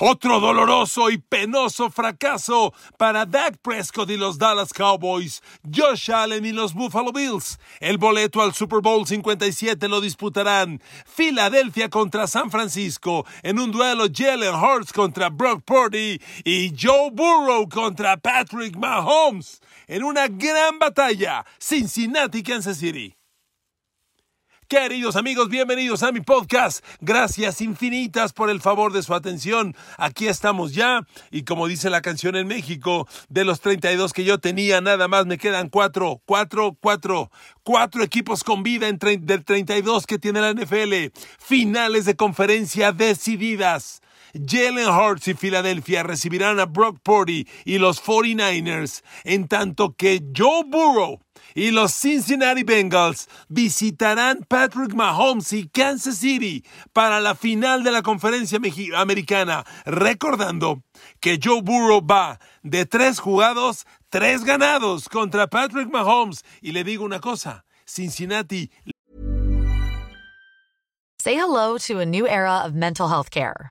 Otro doloroso y penoso fracaso para Dak Prescott y los Dallas Cowboys, Josh Allen y los Buffalo Bills. El boleto al Super Bowl 57 lo disputarán Filadelfia contra San Francisco en un duelo Jalen Hurts contra Brock Purdy y Joe Burrow contra Patrick Mahomes en una gran batalla Cincinnati-Kansas City. Queridos amigos, bienvenidos a mi podcast. Gracias infinitas por el favor de su atención. Aquí estamos ya y como dice la canción en México, de los 32 que yo tenía, nada más me quedan cuatro, cuatro, cuatro, cuatro equipos con vida en del 32 que tiene la NFL. Finales de conferencia decididas. Jalen Hurts y Filadelfia recibirán a Brock Purdy y los 49ers, en tanto que Joe Burrow y los Cincinnati Bengals visitarán Patrick Mahomes y Kansas City para la final de la conferencia americana, recordando que Joe Burrow va de tres jugados, tres ganados contra Patrick Mahomes. Y le digo una cosa, Cincinnati. Say hello to a new era of mental health care.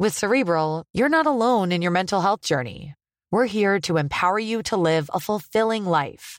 With Cerebral, you're not alone in your mental health journey. We're here to empower you to live a fulfilling life.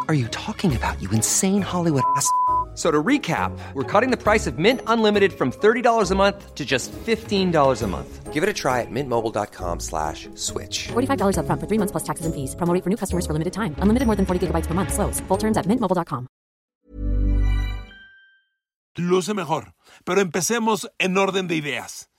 are you talking about, you insane Hollywood ass?" So to recap, we're cutting the price of Mint Unlimited from $30 a month to just $15 a month. Give it a try at mintmobile.com slash switch. $45 up front for three months plus taxes and fees. Promo rate for new customers for limited time. Unlimited more than 40 gigabytes per month. Slows. Full terms at mintmobile.com. Luce mejor. Pero empecemos en orden de ideas.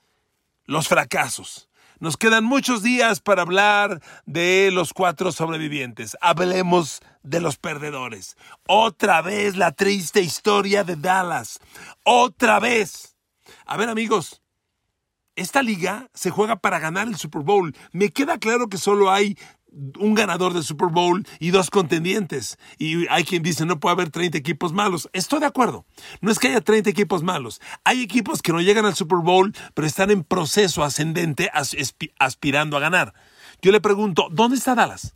Los fracasos. Nos quedan muchos días para hablar de los cuatro sobrevivientes. Hablemos de los perdedores. Otra vez la triste historia de Dallas. Otra vez. A ver amigos, esta liga se juega para ganar el Super Bowl. Me queda claro que solo hay un ganador del Super Bowl y dos contendientes. Y hay quien dice, no puede haber 30 equipos malos. Estoy de acuerdo. No es que haya 30 equipos malos. Hay equipos que no llegan al Super Bowl, pero están en proceso ascendente aspirando a ganar. Yo le pregunto, ¿dónde está Dallas?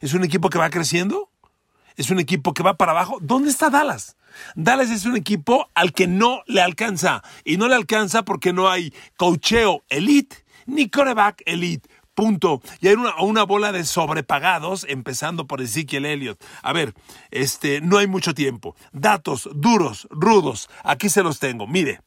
¿Es un equipo que va creciendo? ¿Es un equipo que va para abajo? ¿Dónde está Dallas? Dallas es un equipo al que no le alcanza. Y no le alcanza porque no hay cocheo elite ni coreback elite. Punto. Y hay una, una, bola de sobrepagados, empezando por Ezekiel Elliott. A ver, este, no hay mucho tiempo. Datos duros, rudos. Aquí se los tengo. Mire.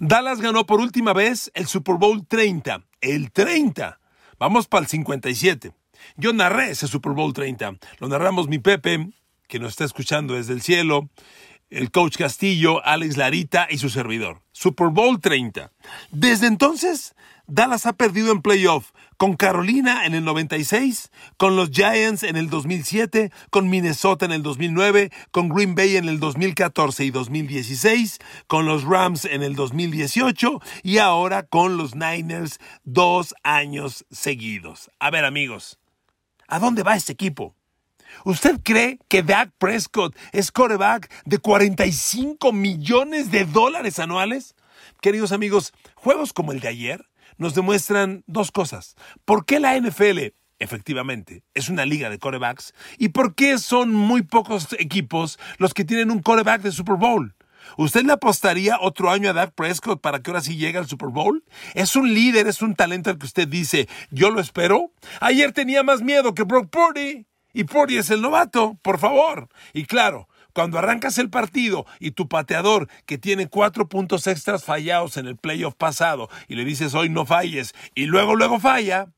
Dallas ganó por última vez el Super Bowl 30. El 30. Vamos para el 57. Yo narré ese Super Bowl 30. Lo narramos mi Pepe, que nos está escuchando desde el cielo, el coach Castillo, Alex Larita y su servidor. Super Bowl 30. Desde entonces Dallas ha perdido en playoff con Carolina en el 96, con los Giants en el 2007, con Minnesota en el 2009, con Green Bay en el 2014 y 2016, con los Rams en el 2018 y ahora con los Niners dos años seguidos. A ver amigos, ¿a dónde va este equipo? ¿Usted cree que Dak Prescott es coreback de 45 millones de dólares anuales? Queridos amigos, juegos como el de ayer nos demuestran dos cosas. ¿Por qué la NFL efectivamente, es una liga de corebacks. ¿Y por qué son muy pocos equipos los que tienen un coreback de Super Bowl? ¿Usted le apostaría otro año a Dak Prescott para que ahora sí llegue al Super Bowl? ¿Es un líder, es un talento al que usted dice, yo lo espero? Ayer tenía más miedo que Brock Purdy. Y Purdy es el novato, por favor. Y claro, cuando arrancas el partido y tu pateador, que tiene cuatro puntos extras fallados en el playoff pasado, y le dices hoy no falles, y luego, luego falla,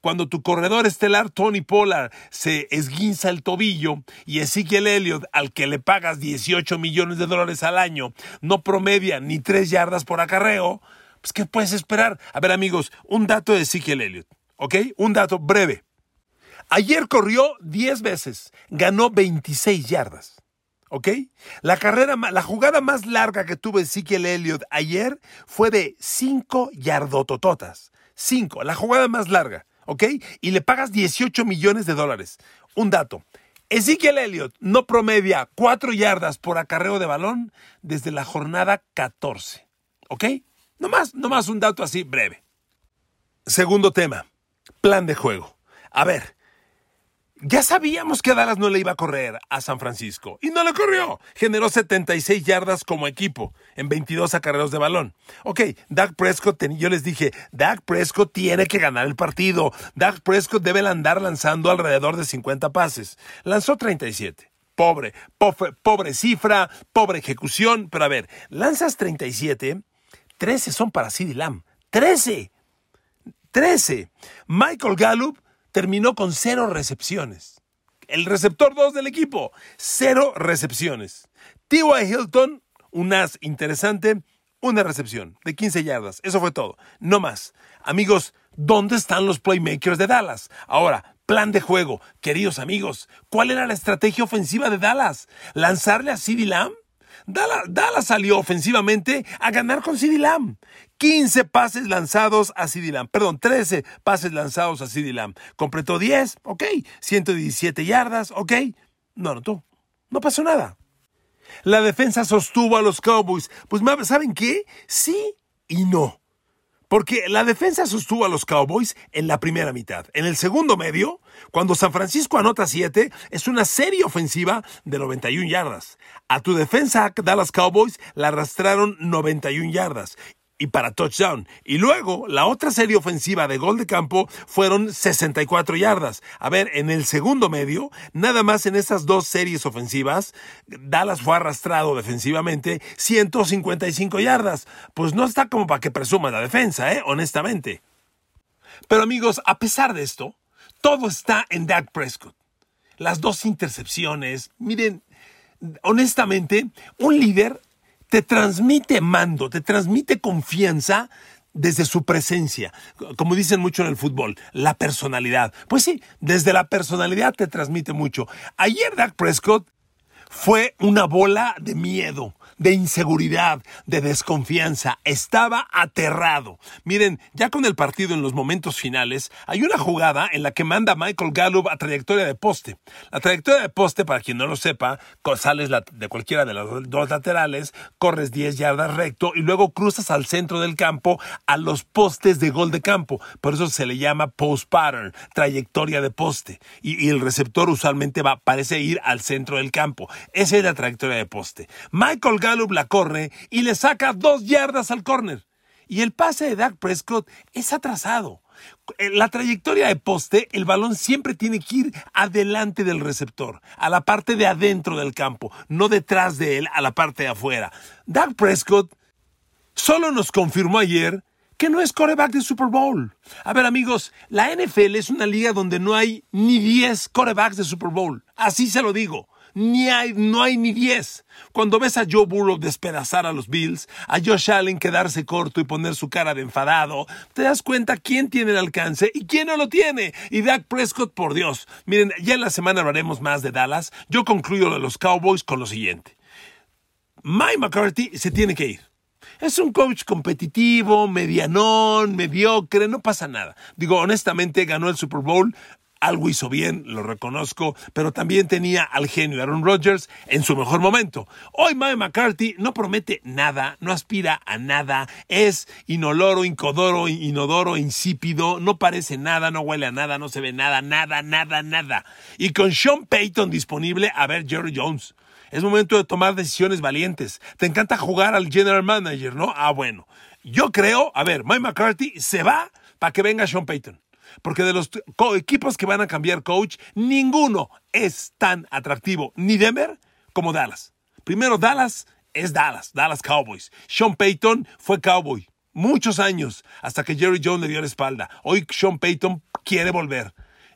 cuando tu corredor estelar Tony Pollard se esguinza el tobillo y Ezekiel Elliott, al que le pagas 18 millones de dólares al año, no promedia ni 3 yardas por acarreo, pues ¿qué puedes esperar? A ver amigos, un dato de Ezekiel Elliott, ¿ok? Un dato breve. Ayer corrió 10 veces, ganó 26 yardas. ¿Ok? La carrera, la jugada más larga que tuvo Ezekiel Elliott ayer fue de 5 yardotototas. 5, la jugada más larga. ¿Ok? Y le pagas 18 millones de dólares. Un dato. Ezekiel Elliott no promedia 4 yardas por acarreo de balón desde la jornada 14. ¿Ok? No más, no más un dato así breve. Segundo tema, plan de juego. A ver, ya sabíamos que Dallas no le iba a correr a San Francisco. Y no le corrió. Generó 76 yardas como equipo en 22 acarreos de balón. Ok, Dak Prescott, yo les dije, Dak Prescott tiene que ganar el partido. Dak Prescott debe andar lanzando alrededor de 50 pases. Lanzó 37. Pobre, pobre, pobre cifra, pobre ejecución. Pero a ver, lanzas 37, 13 son para CeeDee Lamb. 13. 13. Michael Gallup terminó con cero recepciones. El receptor 2 del equipo, cero recepciones. T.Y. Hilton, un as interesante, una recepción de 15 yardas. Eso fue todo. No más. Amigos, ¿dónde están los playmakers de Dallas? Ahora, plan de juego. Queridos amigos, ¿cuál era la estrategia ofensiva de Dallas? ¿Lanzarle a CeeDee Lamb? Dallas, salió ofensivamente a ganar con CeeDee Lamb. 15 pases lanzados a CeeDee Lamb. Perdón, 13 pases lanzados a CeeDee Lamb. Completó 10, ok. 117 yardas, ok. No tú. No pasó nada. La defensa sostuvo a los Cowboys. Pues, ¿saben qué? Sí y no. Porque la defensa sostuvo a los Cowboys en la primera mitad. En el segundo medio, cuando San Francisco anota 7, es una serie ofensiva de 91 yardas. A tu defensa Dallas Cowboys la arrastraron 91 yardas y para touchdown. Y luego, la otra serie ofensiva de gol de campo fueron 64 yardas. A ver, en el segundo medio, nada más en esas dos series ofensivas, Dallas fue arrastrado defensivamente 155 yardas. Pues no está como para que presuma la defensa, ¿eh? Honestamente. Pero amigos, a pesar de esto, todo está en Dak Prescott. Las dos intercepciones, miren, honestamente, un líder te transmite mando, te transmite confianza desde su presencia, como dicen mucho en el fútbol, la personalidad. Pues sí, desde la personalidad te transmite mucho. Ayer Dak Prescott fue una bola de miedo de inseguridad, de desconfianza. Estaba aterrado. Miren, ya con el partido en los momentos finales, hay una jugada en la que manda Michael Gallup a trayectoria de poste. La trayectoria de poste, para quien no lo sepa, sales de cualquiera de los dos laterales, corres 10 yardas recto y luego cruzas al centro del campo a los postes de gol de campo. Por eso se le llama post pattern, trayectoria de poste. Y, y el receptor usualmente va, parece ir al centro del campo. Esa es la trayectoria de poste. Michael Gallup la corre y le saca dos yardas al córner. Y el pase de Dak Prescott es atrasado. La trayectoria de poste, el balón siempre tiene que ir adelante del receptor, a la parte de adentro del campo, no detrás de él, a la parte de afuera. Dak Prescott solo nos confirmó ayer que no es coreback de Super Bowl. A ver amigos, la NFL es una liga donde no hay ni 10 corebacks de Super Bowl. Así se lo digo ni hay, no hay ni 10. Cuando ves a Joe Burrow despedazar a los Bills, a Josh Allen quedarse corto y poner su cara de enfadado, te das cuenta quién tiene el alcance y quién no lo tiene. Y Dak Prescott, por Dios. Miren, ya en la semana hablaremos más de Dallas. Yo concluyo lo de los Cowboys con lo siguiente. Mike McCarthy se tiene que ir. Es un coach competitivo, medianón, mediocre, no pasa nada. Digo, honestamente, ganó el Super Bowl algo hizo bien, lo reconozco, pero también tenía al genio Aaron Rodgers en su mejor momento. Hoy Mike McCarthy no promete nada, no aspira a nada, es inoloro, incodoro, inodoro, insípido, no parece nada, no huele a nada, no se ve nada, nada, nada, nada. Y con Sean Payton disponible, a ver Jerry Jones. Es momento de tomar decisiones valientes. Te encanta jugar al general manager, ¿no? Ah, bueno. Yo creo, a ver, Mike McCarthy se va para que venga Sean Payton. Porque de los equipos que van a cambiar coach, ninguno es tan atractivo, ni Denver como Dallas. Primero, Dallas es Dallas, Dallas Cowboys. Sean Payton fue cowboy. muchos años, hasta que Jerry Jones le dio la espalda. Hoy Sean Payton quiere volver.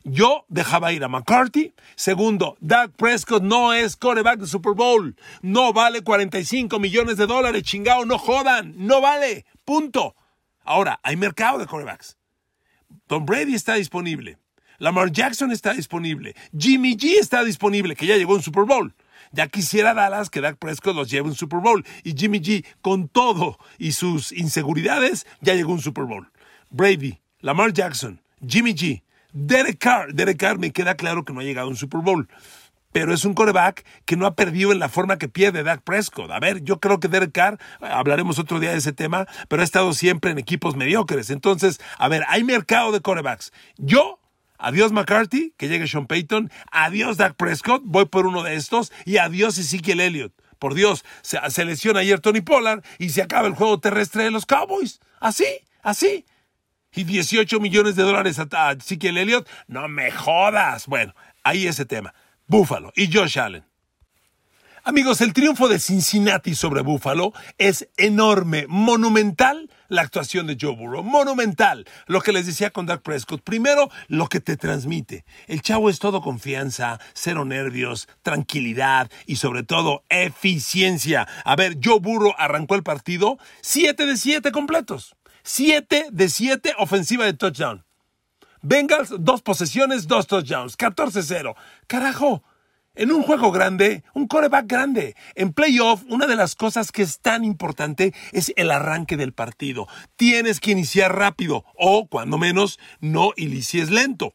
Yo dejaba ir a McCarthy. Segundo, Doug Prescott no es coreback de Super Bowl. No vale 45 millones de dólares, chingado, no jodan. No vale. Punto. Ahora, hay mercado de corebacks. Tom Brady está disponible. Lamar Jackson está disponible. Jimmy G está disponible, que ya llegó un Super Bowl. Ya quisiera Dallas que Dak Prescott los lleve un Super Bowl. Y Jimmy G, con todo y sus inseguridades, ya llegó un Super Bowl. Brady, Lamar Jackson, Jimmy G, Derek Carr. Derek Carr me queda claro que no ha llegado a un Super Bowl. Pero es un coreback que no ha perdido en la forma que pierde Dak Prescott. A ver, yo creo que Derek Carr, hablaremos otro día de ese tema, pero ha estado siempre en equipos mediocres. Entonces, a ver, hay mercado de corebacks. Yo Adiós McCarthy, que llegue Sean Payton. Adiós Dak Prescott, voy por uno de estos. Y adiós Ezekiel Elliott. Por Dios, se, se, lesiona ayer Tony Pollard y se acaba el juego terrestre de los Cowboys. Así, así y 18 millones de dólares a, Ezekiel Elliott. No me jodas. Bueno, ahí ese tema. Buffalo y Josh Allen. Amigos, el triunfo de Cincinnati sobre Buffalo es enorme, monumental la actuación de Joe Burrow, monumental. Lo que les decía con Doug Prescott, primero lo que te transmite. El chavo es todo confianza, cero nervios, tranquilidad y sobre todo eficiencia. A ver, Joe Burrow arrancó el partido 7 de 7 completos. 7 de 7 ofensiva de touchdown. Bengals, dos posesiones, dos touchdowns. 14-0. Carajo. En un juego grande, un coreback grande. En playoff, una de las cosas que es tan importante es el arranque del partido. Tienes que iniciar rápido o, cuando menos, no inicies lento.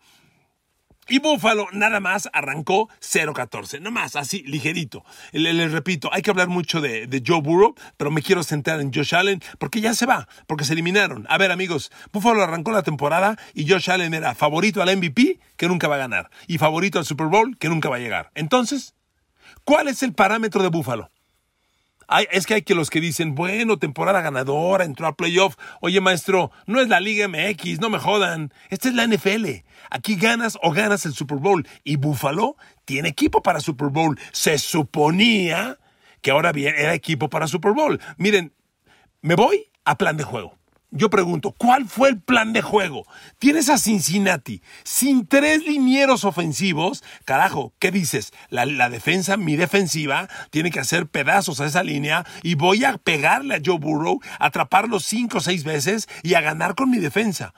Y Buffalo nada más arrancó 0-14, nada más, así, ligerito. Les, repito, hay que hablar mucho de, de, Joe Burrow, pero me quiero centrar en Josh Allen porque ya se va, porque se eliminaron. A ver, amigos, Buffalo arrancó la temporada y Josh Allen era favorito al MVP, que nunca va a ganar, y favorito al Super Bowl, que nunca va a llegar. Entonces, ¿cuál es el parámetro de Buffalo? Es que hay que los que dicen, bueno, temporada ganadora, entró a playoff. Oye, maestro, no es la Liga MX, no me jodan. Esta es la NFL. Aquí ganas o ganas el Super Bowl. Y Buffalo tiene equipo para Super Bowl. Se suponía que ahora bien era equipo para Super Bowl. Miren, me voy a plan de juego. Yo pregunto, ¿cuál fue el plan de juego? Tienes a Cincinnati sin tres linieros ofensivos. Carajo, ¿qué dices? La, defensa, mi defensiva, tiene que hacer pedazos a esa línea y voy a pegarle a Joe Burrow, atraparlo cinco o seis veces y a ganar con mi defensa.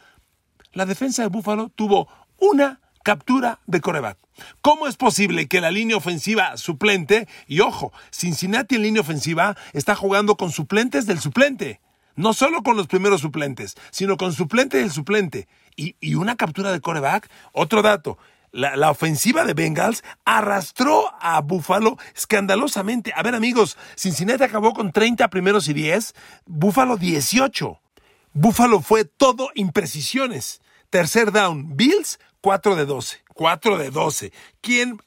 La defensa de Buffalo tuvo una captura de coreback. ¿Cómo es posible que la línea ofensiva suplente, y ojo, Cincinnati en línea ofensiva está jugando con suplentes del suplente? No solo con los primeros suplentes, sino con suplente del suplente. Y, una captura de coreback. Otro dato. La, ofensiva de Bengals arrastró a Buffalo escandalosamente. A ver, amigos, Cincinnati acabó con 30 primeros y 10, Buffalo 18. Buffalo fue todo imprecisiones. Tercer down, Bills 4 de 12. 4 de 12. ¿Quién,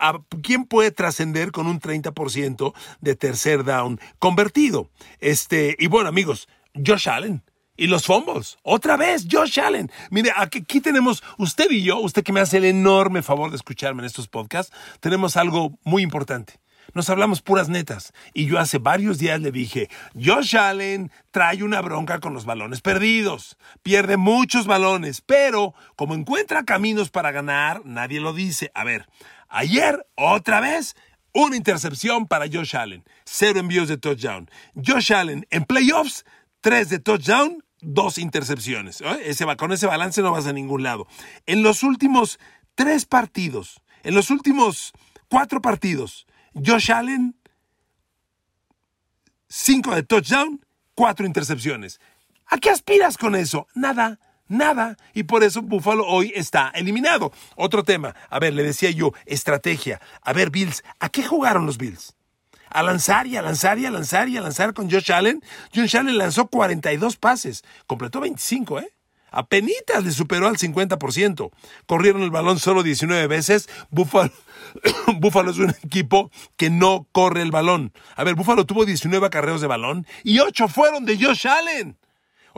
¿quién puede trascender con un 30% de tercer down convertido? Este, y bueno, amigos, Josh Allen. Y los fumbles. Otra vez, Josh Allen. Mire, aquí, tenemos, usted y yo, usted que me hace el enorme favor de escucharme en estos podcasts, tenemos algo muy importante. Nos hablamos puras netas. Y yo hace varios días le dije, Josh Allen trae una bronca con los balones perdidos. Pierde muchos balones, pero como encuentra caminos para ganar, nadie lo dice. A ver, ayer, otra vez, una intercepción para Josh Allen. Cero envíos de touchdown. Josh Allen en playoffs Tres de touchdown, dos intercepciones. Ese, con ese balance no vas a ningún lado. En los últimos tres partidos, en los últimos cuatro partidos, Josh Allen, cinco de touchdown, cuatro intercepciones. ¿A qué aspiras con eso? Nada, nada. Y por eso Buffalo hoy está eliminado. Otro tema. A ver, le decía yo, estrategia. A ver, Bills, ¿a qué jugaron los Bills? A lanzar y a lanzar y a lanzar y a lanzar con Josh Allen. Josh Allen lanzó 42 pases, completó 25, ¿eh? Apenitas le superó al 50%. Corrieron el balón solo 19 veces. Buffalo, Buffalo es un equipo que no corre el balón. A ver, Buffalo tuvo 19 acarreos de balón y 8 fueron de Josh Allen.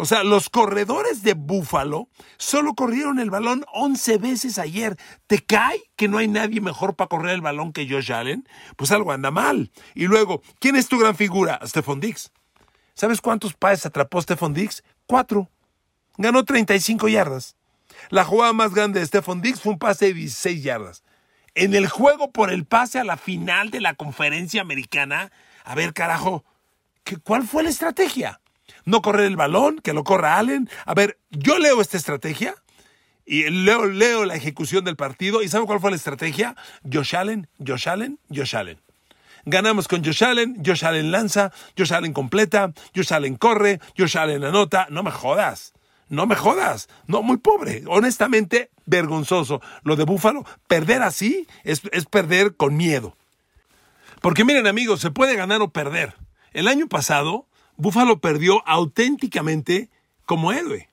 O sea, los corredores de Búfalo solo corrieron el balón 11 veces ayer. ¿Te cae que no hay nadie mejor para correr el balón que Josh Allen? Pues algo anda mal. Y luego, ¿quién es tu gran figura? Stephon Dix. ¿Sabes cuántos pases atrapó Stephon Dix? Cuatro. Ganó 35 yardas. La jugada más grande de Stephon Diggs fue un pase de 16 yardas. En el juego por el pase a la final de la conferencia americana, a ver, carajo, ¿cuál fue la estrategia? No correr el balón, que lo corra Allen. A ver, yo leo esta estrategia y leo, leo la ejecución del partido. ¿Y sabe cuál fue la estrategia? Josh Allen, Josh Allen, Josh Allen. Ganamos con Josh Allen, Josh Allen lanza, Josh Allen completa, Josh Allen corre, Josh Allen anota. No me jodas. No me jodas. No, muy pobre. Honestamente, vergonzoso. Lo de Búfalo, perder así es, es perder con miedo. Porque miren amigos, se puede ganar o perder. El año pasado, Búfalo perdió auténticamente como héroe.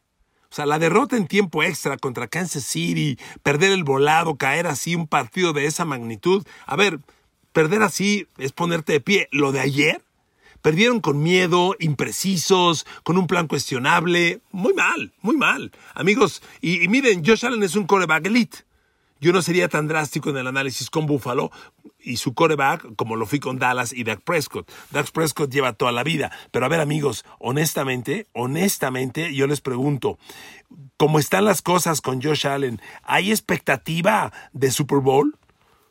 O sea, la derrota en tiempo extra contra Kansas City, perder el volado, caer así un partido de esa magnitud. A ver, perder así es ponerte de pie. Lo de ayer, Perdieron con miedo, imprecisos, con un plan cuestionable. Muy mal, muy mal. Amigos, y, miren, Josh Allen es un coreback elite. Yo no sería tan drástico en el análisis con Buffalo y su coreback como lo fui con Dallas y Dak Prescott. Dak Prescott lleva toda la vida. Pero a ver, amigos, honestamente, honestamente, yo les pregunto, ¿cómo están las cosas con Josh Allen? ¿Hay expectativa de Super Bowl?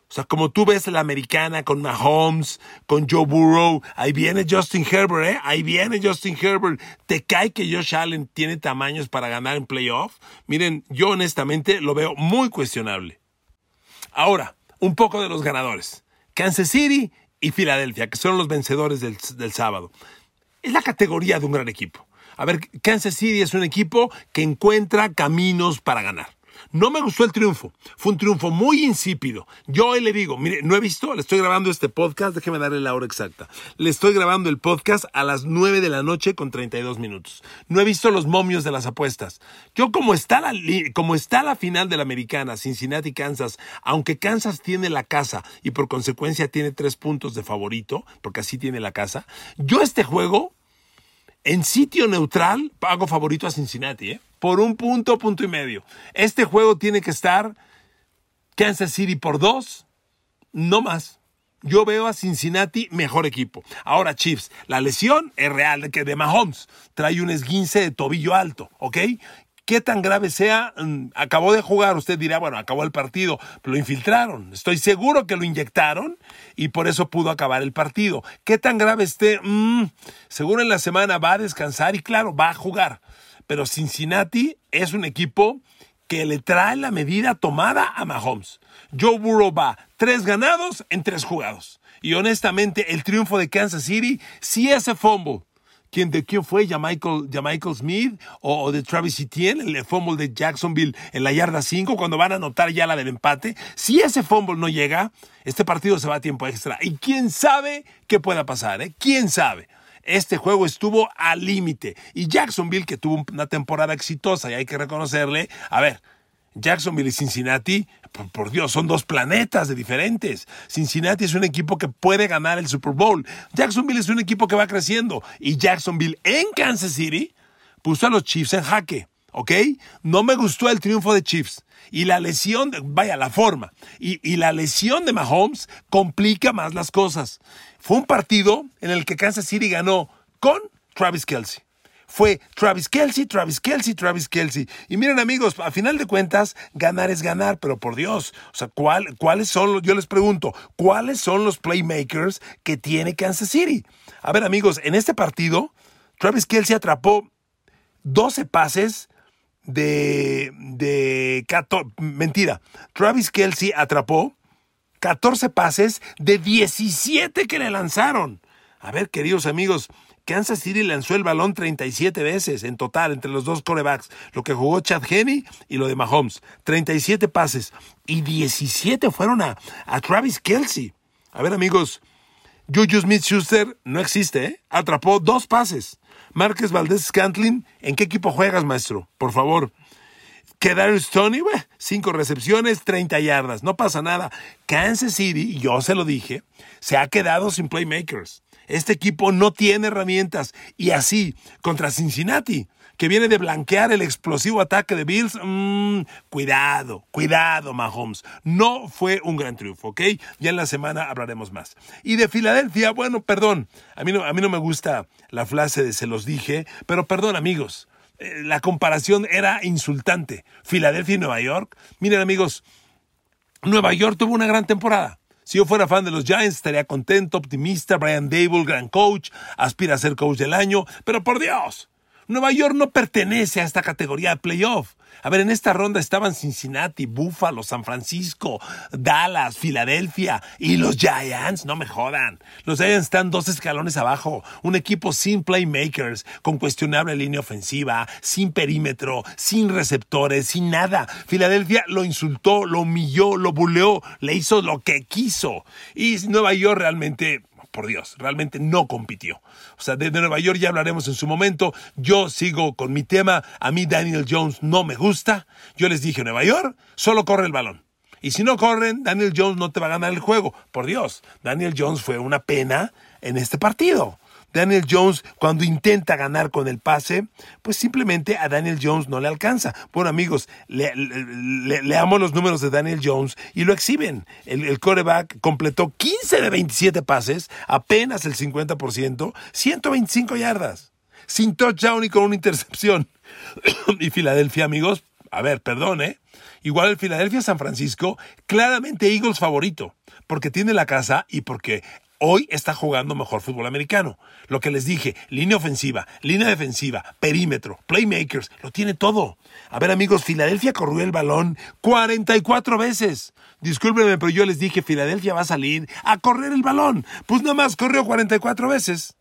O sea, como tú ves la americana con Mahomes, con Joe Burrow, ahí viene Justin Herbert, ¿eh? Ahí viene Justin Herbert. ¿Te cae que Josh Allen tiene tamaños para ganar en playoff? Miren, yo honestamente lo veo muy cuestionable. Ahora, un poco de los ganadores. Kansas City y Filadelfia, que son los vencedores del, del sábado. Es la categoría de un gran equipo. A ver, Kansas City es un equipo que encuentra caminos para ganar. No me gustó el triunfo. Fue un triunfo muy insípido. Yo hoy le digo, mire, no he visto, le estoy grabando este podcast, déjeme darle la hora exacta. Le estoy grabando el podcast a las 9 de la noche con 32 minutos. No he visto los momios de las apuestas. Yo como está la, como está la final de la americana, Cincinnati, Kansas, aunque Kansas tiene la casa y por consecuencia tiene tres puntos de favorito, porque así tiene la casa, yo este juego en sitio neutral pago favorito a Cincinnati, ¿eh? Por un punto, punto y medio. Este juego tiene que estar Kansas City por dos, no más. Yo veo a Cincinnati mejor equipo. Ahora, Chiefs, la lesión es real, que de Mahomes trae un esguince de tobillo alto, ¿ok? qué tan grave sea, mm, acabó de jugar, usted dirá, bueno, acabó el partido, lo infiltraron. Estoy seguro que lo inyectaron y por eso pudo acabar el partido. ¿Qué tan grave esté? Mm, seguro en la semana va a descansar y claro, va a jugar. Pero Cincinnati es un equipo que le trae la medida tomada a Mahomes. Joe Burrow va tres ganados en tres jugados. Y honestamente, el triunfo de Kansas City, si ese fumble, ¿quién, de quién fue? ¿Ya Michael, Smith o, de Travis Etienne? El fumble de Jacksonville en la yarda 5, cuando van a anotar ya la del empate. Si ese fumble no llega, este partido se va a tiempo extra. Y quién sabe qué pueda pasar, ¿eh? ¿Quién sabe? Este juego estuvo al límite. Y Jacksonville, que tuvo una temporada exitosa y hay que reconocerle, a ver, Jacksonville y Cincinnati, por, Dios, son dos planetas de diferentes. Cincinnati es un equipo que puede ganar el Super Bowl. Jacksonville es un equipo que va creciendo. Y Jacksonville en Kansas City puso a los Chiefs en jaque. ¿Ok? No me gustó el triunfo de Chiefs. Y la lesión, de, vaya, la forma. Y, y la lesión de Mahomes complica más las cosas. Fue un partido en el que Kansas City ganó con Travis Kelsey. Fue Travis Kelsey, Travis Kelsey, Travis Kelsey. Y miren amigos, a final de cuentas, ganar es ganar, pero por Dios, o sea, ¿cuál, ¿cuáles son los, yo les pregunto, ¿cuáles son los playmakers que tiene Kansas City? A ver amigos, en este partido, Travis Kelsey atrapó 12 pases de, de mentira, Travis Kelsey atrapó 14 pases de 17 que le lanzaron. A ver, queridos amigos, Kansas City lanzó el balón 37 veces en total entre los dos corebacks, lo que jugó Chad Henney y lo de Mahomes. 37 pases y 17 fueron a, a Travis Kelsey. A ver, amigos, Juju Smith Schuster no existe, ¿eh? Atrapó dos pases. Márquez Valdés Scantlin, ¿en qué equipo juegas, maestro? Por favor. Kedarius Tony, cinco recepciones, 30 yardas, no pasa nada. Kansas City, yo se lo dije, se ha quedado sin playmakers. Este equipo no tiene herramientas. Y así, contra Cincinnati, que viene de blanquear el explosivo ataque de Bills, mmm, cuidado, cuidado, Mahomes. No fue un gran triunfo, ¿ok? Ya en la semana hablaremos más. Y de Filadelfia, bueno, perdón, a mí no, a mí no me gusta la frase de se los dije, pero perdón, amigos. eh, la comparación era insultante. Filadelfia y Nueva York. Miren amigos, Nueva York tuvo una gran temporada. Si yo fuera fan de los Giants, estaría contento, optimista. Brian Dable, gran coach, aspira a ser coach del año. Pero por Dios, Nueva York no pertenece a esta categoría de playoff. A ver, en esta ronda estaban Cincinnati, Buffalo, San Francisco, Dallas, Filadelfia y los Giants. No me jodan. Los Giants están dos escalones abajo. Un equipo sin playmakers, con cuestionable línea ofensiva, sin perímetro, sin receptores, sin nada. Filadelfia lo insultó, lo humilló, lo buleó, le hizo lo que quiso. Y Nueva York realmente por Dios, realmente no compitió. O sea, de, Nueva York ya hablaremos en su momento. Yo sigo con mi tema. A mí Daniel Jones no me gusta. Yo les dije, Nueva York, solo corre el balón. Y si no corren, Daniel Jones no te va a ganar el juego. Por Dios, Daniel Jones fue una pena en este partido. Daniel Jones, cuando intenta ganar con el pase, pues simplemente a Daniel Jones no le alcanza. Bueno, amigos, le, leamos los números de Daniel Jones y lo exhiben. El, el coreback completó 15 de 27 pases, apenas el 50%, 125 yardas, sin touchdown y con una intercepción. y Filadelfia, amigos, a ver, perdón, ¿eh? Igual el Filadelfia San Francisco, claramente Eagles favorito, porque tiene la casa y porque hoy está jugando mejor fútbol americano. Lo que les dije, línea ofensiva, línea defensiva, perímetro, playmakers, lo tiene todo. A ver amigos, Filadelfia corrió el balón 44 veces. Discúlpenme, pero yo les dije, Filadelfia va a salir a correr el balón. Pues nada más corrió 44 veces.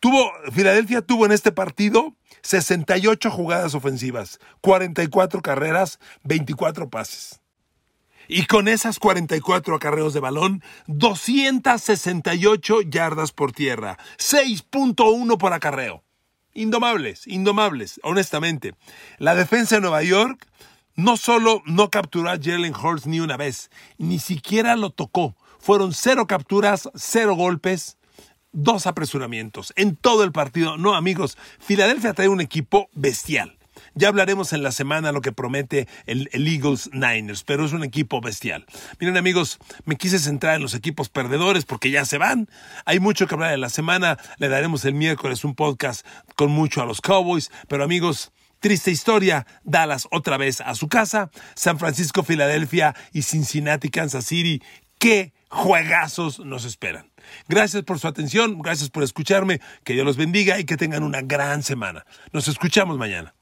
Tuvo, Filadelfia tuvo en este partido 68 jugadas ofensivas, 44 carreras, 24 pases. Y con esas 44 acarreos de balón, 268 yardas por tierra, 6.1 por acarreo. Indomables, indomables, honestamente. La defensa de Nueva York no solo no capturó a Jalen Hurts ni una vez, ni siquiera lo tocó. Fueron cero capturas, cero golpes, dos apresuramientos en todo el partido. No, amigos, Filadelfia trae un equipo bestial. Ya hablaremos en la semana lo que promete el, Eagles Niners, pero es un equipo bestial. Miren amigos, me quise centrar en los equipos perdedores porque ya se van. Hay mucho que hablar en la semana. Le daremos el miércoles un podcast con mucho a los Cowboys, pero amigos, Triste historia, Dallas otra vez a su casa, San Francisco, Filadelfia y Cincinnati, Kansas City. ¿Qué juegazos nos esperan? Gracias por su atención, gracias por escucharme, que Dios los bendiga y que tengan una gran semana. Nos escuchamos mañana.